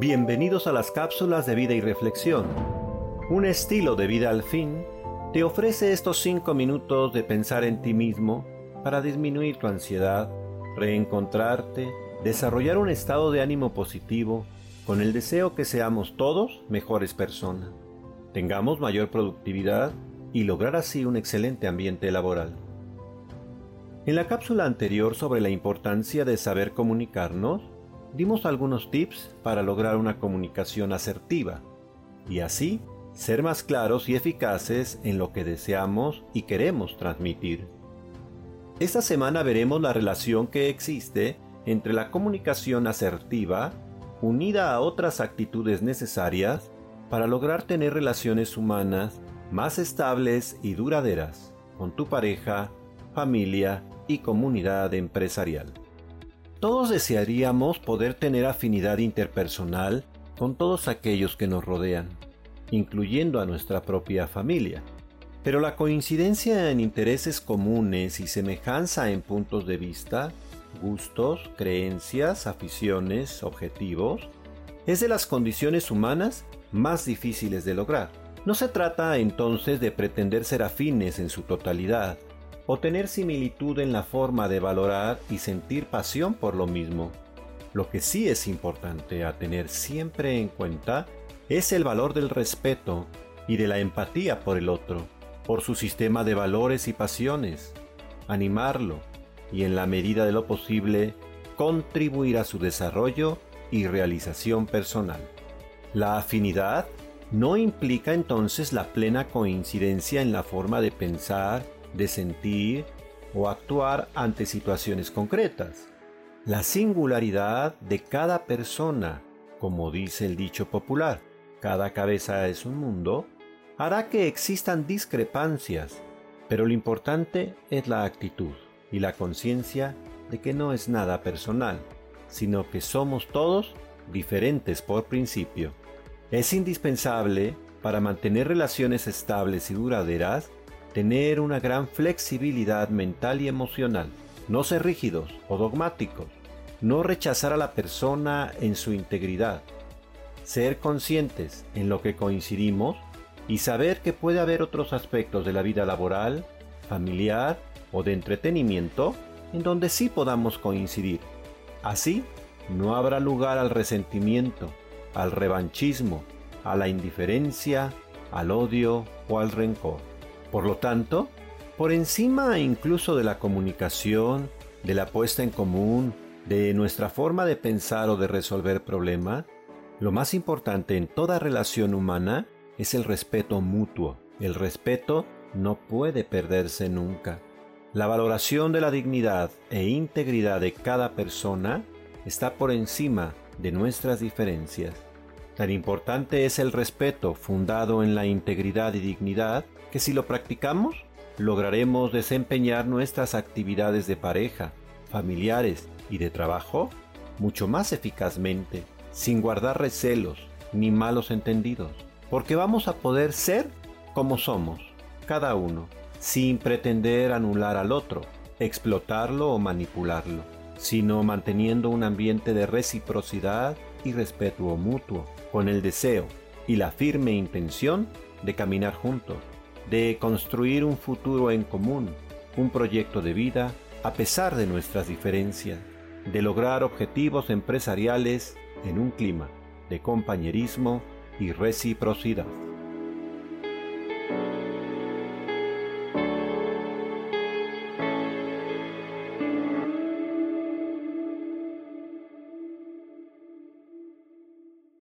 Bienvenidos a las cápsulas de vida y reflexión. Un estilo de vida al fin te ofrece estos 5 minutos de pensar en ti mismo para disminuir tu ansiedad, reencontrarte, desarrollar un estado de ánimo positivo con el deseo que seamos todos mejores personas, tengamos mayor productividad y lograr así un excelente ambiente laboral. En la cápsula anterior sobre la importancia de saber comunicarnos, dimos algunos tips para lograr una comunicación asertiva y así ser más claros y eficaces en lo que deseamos y queremos transmitir. Esta semana veremos la relación que existe entre la comunicación asertiva unida a otras actitudes necesarias para lograr tener relaciones humanas más estables y duraderas con tu pareja, familia y comunidad empresarial. Todos desearíamos poder tener afinidad interpersonal con todos aquellos que nos rodean, incluyendo a nuestra propia familia. Pero la coincidencia en intereses comunes y semejanza en puntos de vista, gustos, creencias, aficiones, objetivos, es de las condiciones humanas más difíciles de lograr. No se trata entonces de pretender ser afines en su totalidad, o tener similitud en la forma de valorar y sentir pasión por lo mismo. Lo que sí es importante a tener siempre en cuenta es el valor del respeto y de la empatía por el otro, por su sistema de valores y pasiones, animarlo y en la medida de lo posible contribuir a su desarrollo y realización personal. La afinidad no implica entonces la plena coincidencia en la forma de pensar de sentir o actuar ante situaciones concretas. La singularidad de cada persona, como dice el dicho popular, cada cabeza es un mundo, hará que existan discrepancias, pero lo importante es la actitud y la conciencia de que no es nada personal, sino que somos todos diferentes por principio. Es indispensable para mantener relaciones estables y duraderas tener una gran flexibilidad mental y emocional, no ser rígidos o dogmáticos, no rechazar a la persona en su integridad, ser conscientes en lo que coincidimos y saber que puede haber otros aspectos de la vida laboral, familiar o de entretenimiento en donde sí podamos coincidir. Así, no habrá lugar al resentimiento, al revanchismo, a la indiferencia, al odio o al rencor. Por lo tanto, por encima incluso de la comunicación, de la puesta en común, de nuestra forma de pensar o de resolver problemas, lo más importante en toda relación humana es el respeto mutuo. El respeto no puede perderse nunca. La valoración de la dignidad e integridad de cada persona está por encima de nuestras diferencias. Tan importante es el respeto fundado en la integridad y dignidad que si lo practicamos, lograremos desempeñar nuestras actividades de pareja, familiares y de trabajo mucho más eficazmente, sin guardar recelos ni malos entendidos, porque vamos a poder ser como somos, cada uno, sin pretender anular al otro, explotarlo o manipularlo, sino manteniendo un ambiente de reciprocidad y respeto mutuo, con el deseo y la firme intención de caminar juntos de construir un futuro en común, un proyecto de vida a pesar de nuestras diferencias, de lograr objetivos empresariales en un clima de compañerismo y reciprocidad.